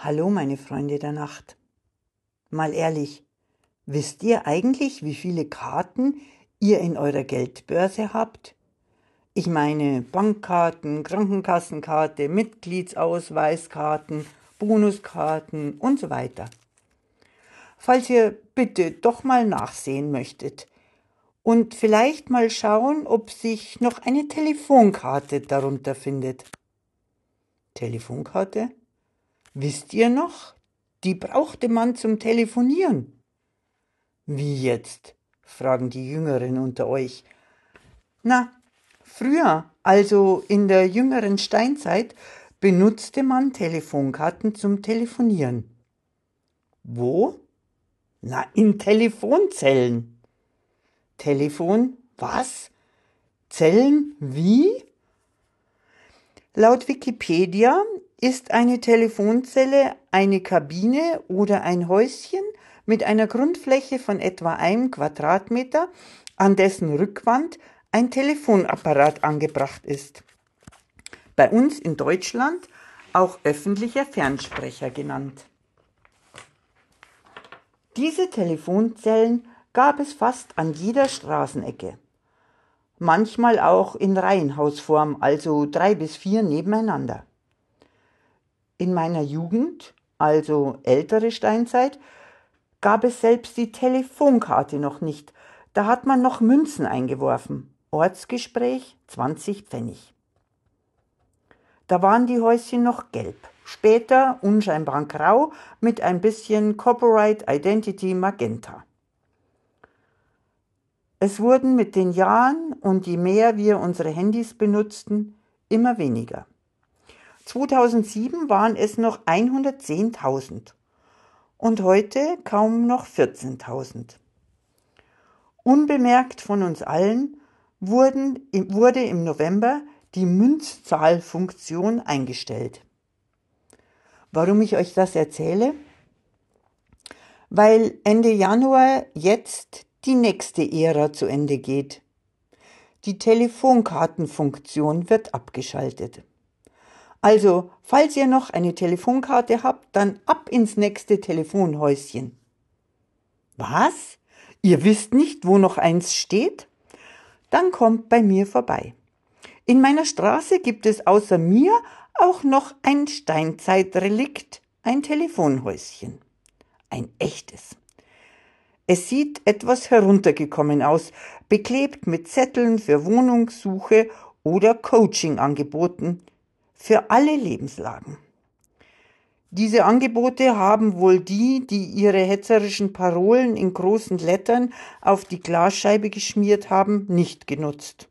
Hallo, meine Freunde der Nacht. Mal ehrlich, wisst ihr eigentlich, wie viele Karten ihr in eurer Geldbörse habt? Ich meine Bankkarten, Krankenkassenkarte, Mitgliedsausweiskarten, Bonuskarten und so weiter. Falls ihr bitte doch mal nachsehen möchtet und vielleicht mal schauen, ob sich noch eine Telefonkarte darunter findet. Telefonkarte? Wisst ihr noch? Die brauchte man zum Telefonieren. Wie jetzt? fragen die Jüngeren unter euch. Na, früher, also in der jüngeren Steinzeit, benutzte man Telefonkarten zum Telefonieren. Wo? Na, in Telefonzellen. Telefon? Was? Zellen? Wie? Laut Wikipedia ist eine Telefonzelle eine Kabine oder ein Häuschen mit einer Grundfläche von etwa einem Quadratmeter, an dessen Rückwand ein Telefonapparat angebracht ist. Bei uns in Deutschland auch öffentlicher Fernsprecher genannt. Diese Telefonzellen gab es fast an jeder Straßenecke. Manchmal auch in Reihenhausform, also drei bis vier nebeneinander. In meiner Jugend, also ältere Steinzeit, gab es selbst die Telefonkarte noch nicht. Da hat man noch Münzen eingeworfen. Ortsgespräch 20 Pfennig. Da waren die Häuschen noch gelb. Später unscheinbar grau mit ein bisschen Copyright Identity Magenta. Es wurden mit den Jahren und je mehr wir unsere Handys benutzten, immer weniger. 2007 waren es noch 110.000 und heute kaum noch 14.000. Unbemerkt von uns allen wurden, wurde im November die Münzzahlfunktion eingestellt. Warum ich euch das erzähle? Weil Ende Januar jetzt die nächste Ära zu Ende geht. Die Telefonkartenfunktion wird abgeschaltet. Also, falls ihr noch eine Telefonkarte habt, dann ab ins nächste Telefonhäuschen. Was? Ihr wisst nicht, wo noch eins steht? Dann kommt bei mir vorbei. In meiner Straße gibt es außer mir auch noch ein Steinzeitrelikt, ein Telefonhäuschen. Ein echtes. Es sieht etwas heruntergekommen aus, beklebt mit Zetteln für Wohnungssuche oder Coaching-Angeboten, für alle Lebenslagen. Diese Angebote haben wohl die, die ihre hetzerischen Parolen in großen Lettern auf die Glasscheibe geschmiert haben, nicht genutzt.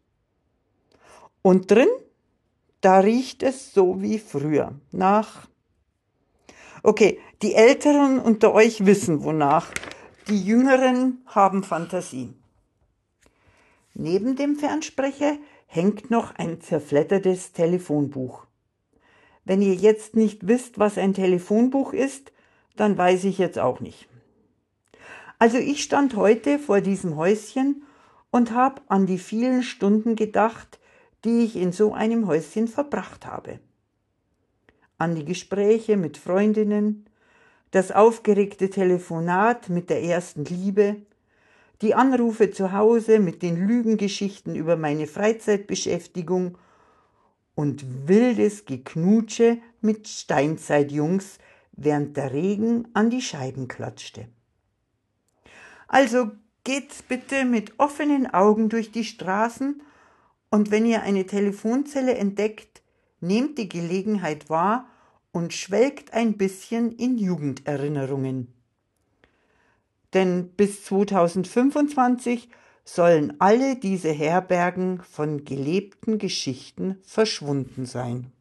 Und drin, da riecht es so wie früher, nach. Okay, die Älteren unter euch wissen wonach, die Jüngeren haben Fantasie. Neben dem Fernsprecher hängt noch ein zerfleddertes Telefonbuch. Wenn ihr jetzt nicht wisst, was ein Telefonbuch ist, dann weiß ich jetzt auch nicht. Also ich stand heute vor diesem Häuschen und habe an die vielen Stunden gedacht, die ich in so einem Häuschen verbracht habe. An die Gespräche mit Freundinnen, das aufgeregte Telefonat mit der ersten Liebe, die Anrufe zu Hause mit den Lügengeschichten über meine Freizeitbeschäftigung und wildes Geknutsche mit Steinzeitjungs, während der Regen an die Scheiben klatschte. Also geht's bitte mit offenen Augen durch die Straßen und wenn ihr eine Telefonzelle entdeckt, nehmt die Gelegenheit wahr und schwelgt ein bisschen in Jugenderinnerungen. Denn bis 2025 sollen alle diese Herbergen von gelebten Geschichten verschwunden sein.